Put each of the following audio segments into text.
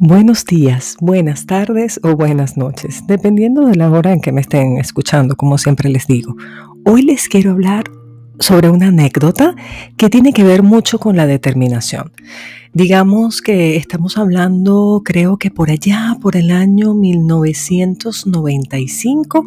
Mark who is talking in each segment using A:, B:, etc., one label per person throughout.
A: Buenos días, buenas tardes o buenas noches, dependiendo de la hora en que me estén escuchando, como siempre les digo. Hoy les quiero hablar sobre una anécdota que tiene que ver mucho con la determinación. Digamos que estamos hablando, creo que por allá, por el año 1995,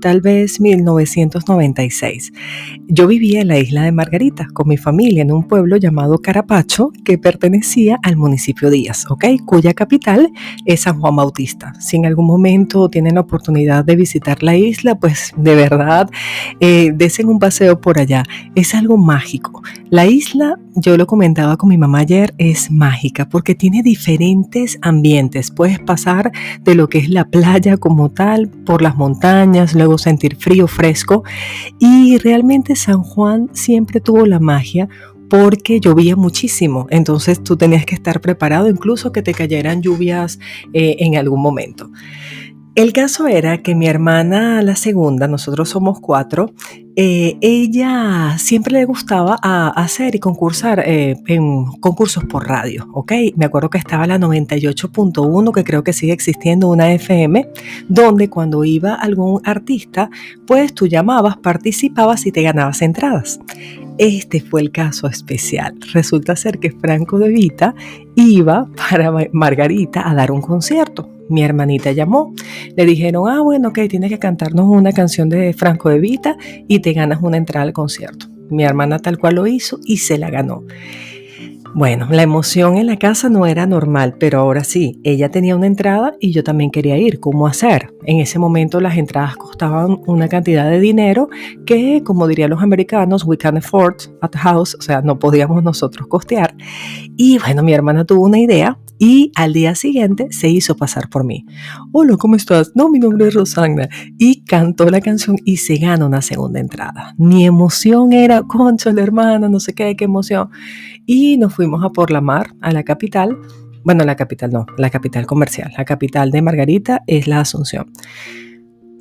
A: tal vez 1996. Yo vivía en la isla de Margarita con mi familia en un pueblo llamado Carapacho que pertenecía al municipio Díaz, ¿ok? Cuya capital es San Juan Bautista. Si en algún momento tienen la oportunidad de visitar la isla, pues de verdad, eh, desen un paseo por allá. Es algo mágico. La isla, yo lo comentaba con mi mamá ayer, es mágica porque tiene diferentes ambientes. Puedes pasar de lo que es la playa como tal, por las montañas, luego sentir frío, fresco. Y realmente San Juan siempre tuvo la magia porque llovía muchísimo, entonces tú tenías que estar preparado incluso que te cayeran lluvias eh, en algún momento. El caso era que mi hermana, la segunda, nosotros somos cuatro, eh, ella siempre le gustaba hacer y concursar eh, en concursos por radio, ¿ok? Me acuerdo que estaba la 98.1, que creo que sigue existiendo una FM, donde cuando iba algún artista, pues tú llamabas, participabas y te ganabas entradas. Este fue el caso especial. Resulta ser que Franco de Vita iba para Margarita a dar un concierto mi hermanita llamó. Le dijeron, ah, bueno, ok, tienes que cantarnos una canción de Franco de Vita y te ganas una entrada al concierto. Mi hermana tal cual lo hizo y se la ganó. Bueno, la emoción en la casa no era normal, pero ahora sí, ella tenía una entrada y yo también quería ir. ¿Cómo hacer? En ese momento las entradas costaban una cantidad de dinero que, como dirían los americanos, we can afford at house, o sea, no podíamos nosotros costear. Y bueno, mi hermana tuvo una idea y al día siguiente se hizo pasar por mí. Hola, ¿cómo estás? No, mi nombre es Rosana. Y cantó la canción y se gana una segunda entrada. Mi emoción era, concha, la hermana, no sé qué, qué emoción. Y nos fuimos a por la mar, a la capital. Bueno, la capital no, la capital comercial. La capital de Margarita es la Asunción.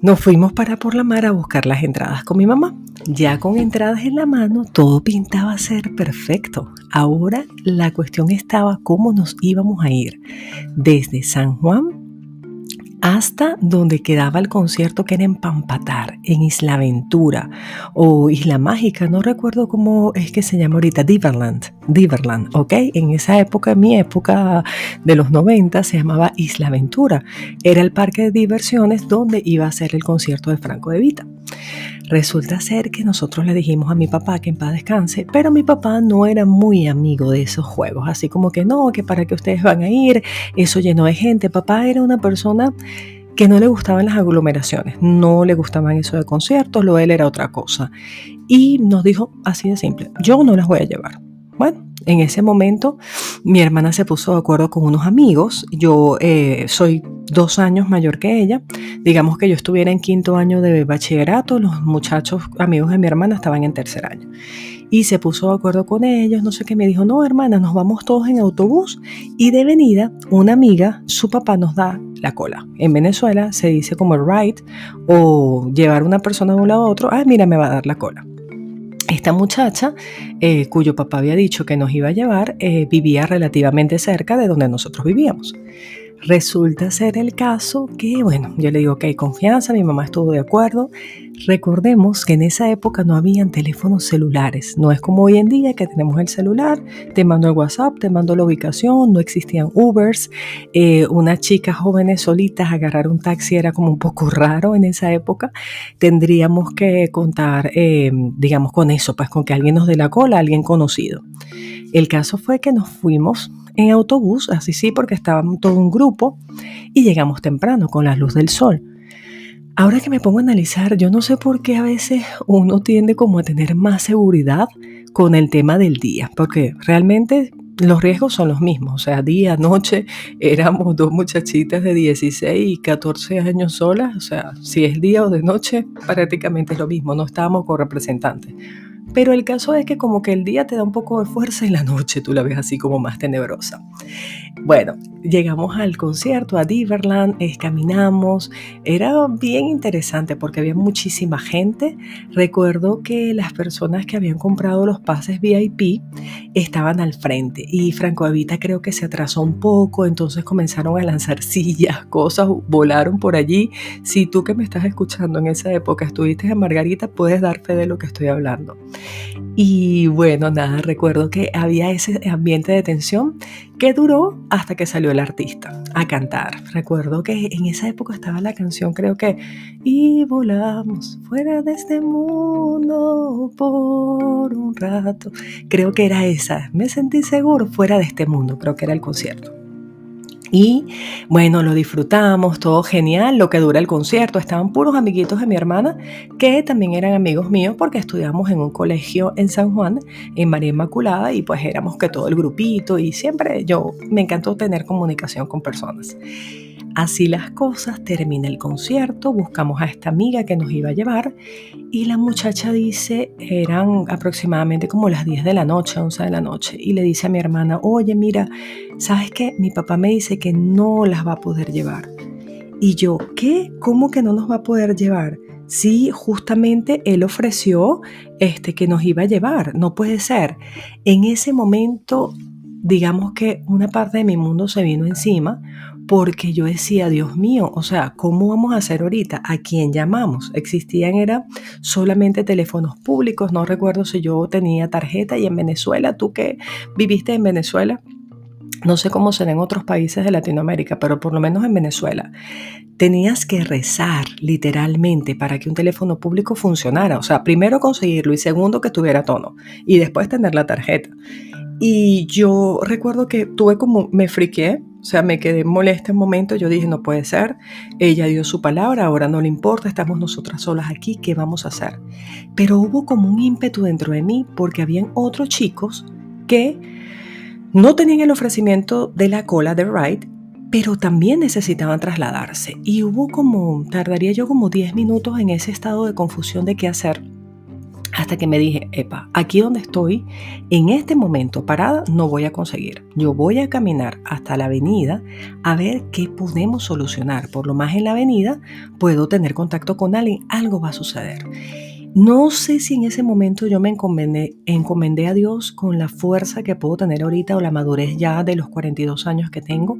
A: Nos fuimos para por la mar a buscar las entradas con mi mamá. Ya con entradas en la mano, todo pintaba ser perfecto. Ahora la cuestión estaba cómo nos íbamos a ir desde San Juan hasta donde quedaba el concierto que era en Pampatar, en Isla Aventura o Isla Mágica, no recuerdo cómo es que se llama ahorita, Diverland, Diverland, ¿ok? En esa época, mi época de los 90, se llamaba Isla Aventura. Era el parque de diversiones donde iba a ser el concierto de Franco de Vita. Resulta ser que nosotros le dijimos a mi papá que en paz descanse, pero mi papá no era muy amigo de esos juegos, así como que no, que para que ustedes van a ir, eso llenó de gente. Papá era una persona que no le gustaban las aglomeraciones, no le gustaban eso de conciertos, lo de él era otra cosa. Y nos dijo así de simple, yo no las voy a llevar. Bueno, en ese momento mi hermana se puso de acuerdo con unos amigos, yo eh, soy dos años mayor que ella, digamos que yo estuviera en quinto año de bachillerato, los muchachos amigos de mi hermana estaban en tercer año. Y se puso de acuerdo con ellos, no sé qué, me dijo, no hermana, nos vamos todos en autobús y de venida una amiga, su papá nos da la cola. En Venezuela se dice como ride o llevar una persona de un lado a otro, ah, mira, me va a dar la cola. Esta muchacha, eh, cuyo papá había dicho que nos iba a llevar, eh, vivía relativamente cerca de donde nosotros vivíamos. Resulta ser el caso que, bueno, yo le digo que hay confianza, mi mamá estuvo de acuerdo. Recordemos que en esa época no habían teléfonos celulares, no es como hoy en día que tenemos el celular, te mando el WhatsApp, te mando la ubicación, no existían Ubers, eh, unas chicas jóvenes solitas agarrar un taxi era como un poco raro en esa época, tendríamos que contar, eh, digamos, con eso, pues con que alguien nos dé la cola, alguien conocido. El caso fue que nos fuimos en autobús, así sí, porque estábamos todo un grupo y llegamos temprano con la luz del sol. Ahora que me pongo a analizar, yo no sé por qué a veces uno tiende como a tener más seguridad con el tema del día, porque realmente los riesgos son los mismos, o sea, día, noche, éramos dos muchachitas de 16 y 14 años solas, o sea, si es día o de noche, prácticamente es lo mismo, no estábamos con representantes. Pero el caso es que como que el día te da un poco de fuerza y la noche tú la ves así como más tenebrosa. Bueno, llegamos al concierto, a Diverland, caminamos, era bien interesante porque había muchísima gente. Recuerdo que las personas que habían comprado los pases VIP estaban al frente y Franco Evita creo que se atrasó un poco, entonces comenzaron a lanzar sillas, cosas, volaron por allí. Si tú que me estás escuchando en esa época estuviste en Margarita, puedes dar fe de lo que estoy hablando. Y bueno, nada, recuerdo que había ese ambiente de tensión que duró hasta que salió el artista a cantar. Recuerdo que en esa época estaba la canción, creo que, y volamos fuera de este mundo por un rato. Creo que era esa, me sentí seguro fuera de este mundo, creo que era el concierto. Y bueno, lo disfrutamos, todo genial, lo que dura el concierto. Estaban puros amiguitos de mi hermana, que también eran amigos míos porque estudiamos en un colegio en San Juan, en María Inmaculada, y pues éramos que todo el grupito y siempre yo me encantó tener comunicación con personas. Así las cosas, termina el concierto, buscamos a esta amiga que nos iba a llevar y la muchacha dice, eran aproximadamente como las 10 de la noche, 11 de la noche, y le dice a mi hermana, oye, mira, ¿sabes qué? Mi papá me dice que no las va a poder llevar. Y yo, ¿qué? ¿Cómo que no nos va a poder llevar? Sí, justamente él ofreció este que nos iba a llevar, no puede ser. En ese momento, digamos que una parte de mi mundo se vino encima porque yo decía, Dios mío, o sea, ¿cómo vamos a hacer ahorita? ¿A quién llamamos? Existían, era solamente teléfonos públicos, no recuerdo si yo tenía tarjeta y en Venezuela, tú que viviste en Venezuela, no sé cómo será en otros países de Latinoamérica, pero por lo menos en Venezuela, tenías que rezar literalmente para que un teléfono público funcionara. O sea, primero conseguirlo y segundo que tuviera tono y después tener la tarjeta. Y yo recuerdo que tuve como, me friqué, o sea, me quedé molesta un momento, yo dije, no puede ser, ella dio su palabra, ahora no le importa, estamos nosotras solas aquí, ¿qué vamos a hacer? Pero hubo como un ímpetu dentro de mí porque habían otros chicos que no tenían el ofrecimiento de la cola de ride, pero también necesitaban trasladarse. Y hubo como, tardaría yo como 10 minutos en ese estado de confusión de qué hacer hasta que me dije, epa, aquí donde estoy, en este momento parada, no voy a conseguir. Yo voy a caminar hasta la avenida a ver qué podemos solucionar. Por lo más en la avenida puedo tener contacto con alguien, algo va a suceder. No sé si en ese momento yo me encomendé, encomendé a Dios con la fuerza que puedo tener ahorita o la madurez ya de los 42 años que tengo.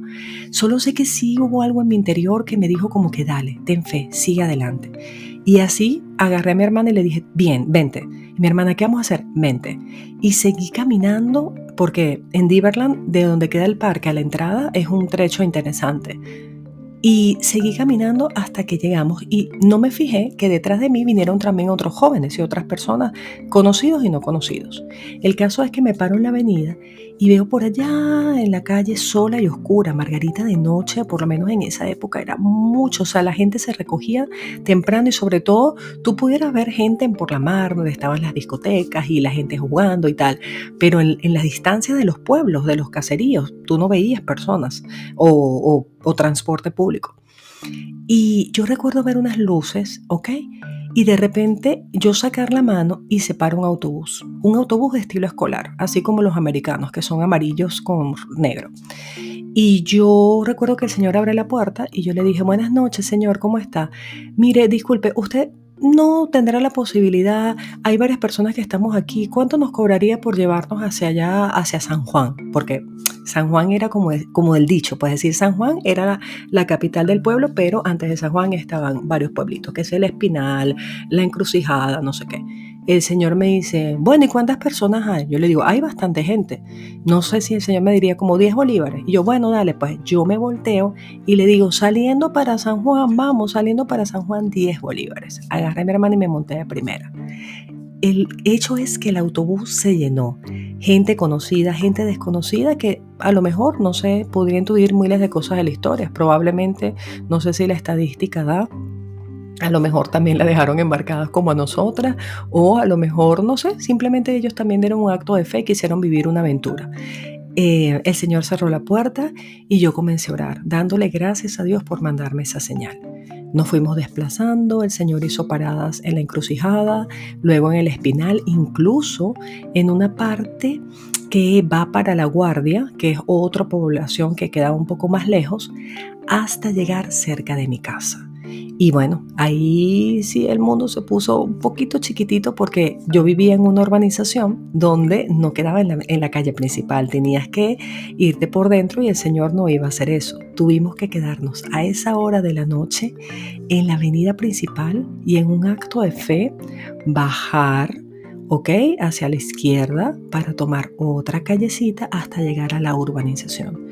A: Solo sé que sí hubo algo en mi interior que me dijo como que dale, ten fe, sigue adelante. Y así agarré a mi hermana y le dije, bien, vente. Y mi hermana, ¿qué vamos a hacer? Vente. Y seguí caminando porque en Diverland, de donde queda el parque a la entrada, es un trecho interesante. Y seguí caminando hasta que llegamos y no me fijé que detrás de mí vinieron también otros jóvenes y otras personas, conocidos y no conocidos. El caso es que me paro en la avenida y veo por allá en la calle sola y oscura, Margarita de noche, por lo menos en esa época era mucho, o sea, la gente se recogía temprano y sobre todo tú pudieras ver gente en por la mar, donde estaban las discotecas y la gente jugando y tal, pero en, la distancia de los pueblos, de los caseríos, tú no veías personas o o transporte público. Y yo recuerdo ver unas luces, ¿ok? Y de repente yo sacar la mano y se para un autobús, un autobús de estilo escolar, así como los americanos, que son amarillos con negro. Y yo recuerdo que el señor abre la puerta y yo le dije, buenas noches, señor, ¿cómo está? Mire, disculpe, usted no tendrá la posibilidad, hay varias personas que estamos aquí, ¿cuánto nos cobraría por llevarnos hacia allá, hacia San Juan? Porque San Juan era como, como el dicho, pues decir, San Juan era la, capital del pueblo, pero antes de San Juan estaban varios pueblitos, que es el Espinal, la Encrucijada, no sé qué. El Señor me dice, bueno, ¿y cuántas personas hay? Yo le digo, hay bastante gente. No sé si el Señor me diría como 10 bolívares. Y yo, bueno, dale, pues yo me volteo y le digo, saliendo para San Juan, vamos, saliendo para San Juan, 10 bolívares. Agarré a mi hermana y me monté de primera. El hecho es que el autobús se llenó gente conocida, gente desconocida que a lo mejor, no sé, podría intuir miles de cosas de la historia. Probablemente, no sé si la estadística da, a lo mejor también la dejaron embarcadas como a nosotras, o a lo mejor, no sé, simplemente ellos también dieron un acto de fe y quisieron vivir una aventura. Eh, el Señor cerró la puerta y yo comencé a orar, dándole gracias a Dios por mandarme esa señal. Nos fuimos desplazando, el Señor hizo paradas en la encrucijada, luego en el espinal, incluso en una parte que va para la guardia, que es otra población que queda un poco más lejos, hasta llegar cerca de mi casa. Y bueno, ahí sí el mundo se puso un poquito chiquitito porque yo vivía en una urbanización donde no quedaba en la, calle principal, tenías que irte por dentro y el Señor no iba a hacer eso. Tuvimos que quedarnos a esa hora de la noche en la avenida principal y en un acto de fe bajar ¿ok? Hacia la izquierda para tomar otra callecita hasta llegar a la urbanización.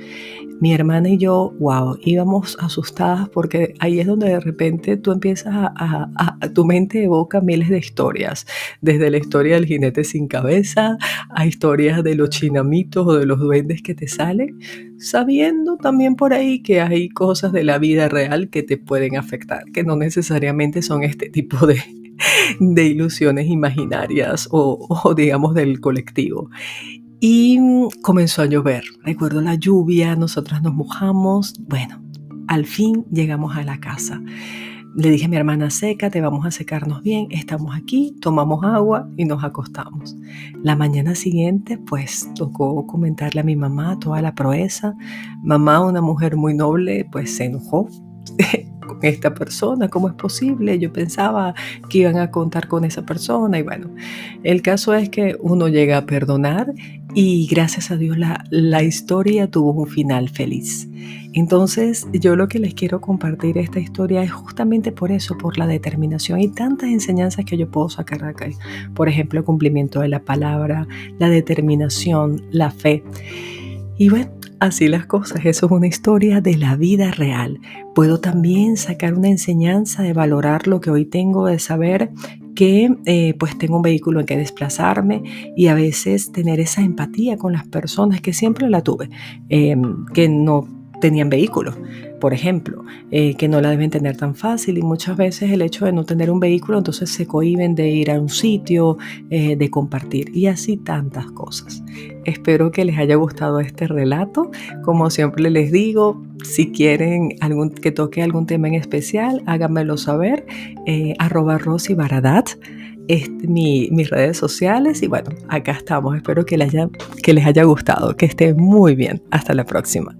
A: Mi hermana y yo, wow, íbamos asustadas porque ahí es donde de repente tú empiezas a, tu mente evoca miles de historias, desde la historia del jinete sin cabeza a historias de los chinamitos o de los duendes que te salen, sabiendo también por ahí que hay cosas de la vida real que te pueden afectar, que no necesariamente son este tipo de, de ilusiones imaginarias o, digamos del colectivo. Y comenzó a llover. Recuerdo la lluvia, nosotras nos mojamos. Bueno, al fin llegamos a la casa. Le dije a mi hermana, seca, te vamos a secarnos bien, estamos aquí, tomamos agua y nos acostamos. La mañana siguiente, pues tocó comentarle a mi mamá toda la proeza. Mamá, una mujer muy noble, pues se enojó esta persona, ¿cómo es posible? Yo pensaba que iban a contar con esa persona y bueno, el caso es que uno llega a perdonar y gracias a Dios la, la historia tuvo un final feliz. Entonces yo lo que les quiero compartir esta historia es justamente por eso, por la determinación y tantas enseñanzas que yo puedo sacar acá. Por ejemplo, el cumplimiento de la palabra, la determinación, la fe. Y bueno, Así las cosas, eso es una historia de la vida real. Puedo también sacar una enseñanza de valorar lo que hoy tengo, de saber que eh, pues tengo un vehículo en que desplazarme y a veces tener esa empatía con las personas que siempre la tuve, em, que no tenían vehículo, por ejemplo, eh, que no la deben tener tan fácil y muchas veces el hecho de no tener un vehículo entonces se cohiben de ir a un sitio, eh, de compartir y así tantas cosas. Espero que les haya gustado este relato. Como siempre les digo, si quieren algún, que toque algún tema en especial, háganmelo saber. Eh, arroba Rosy Baradat. Este, mis redes sociales y bueno, acá estamos. Espero que les, haya, que les haya gustado, que estén muy bien. Hasta la próxima.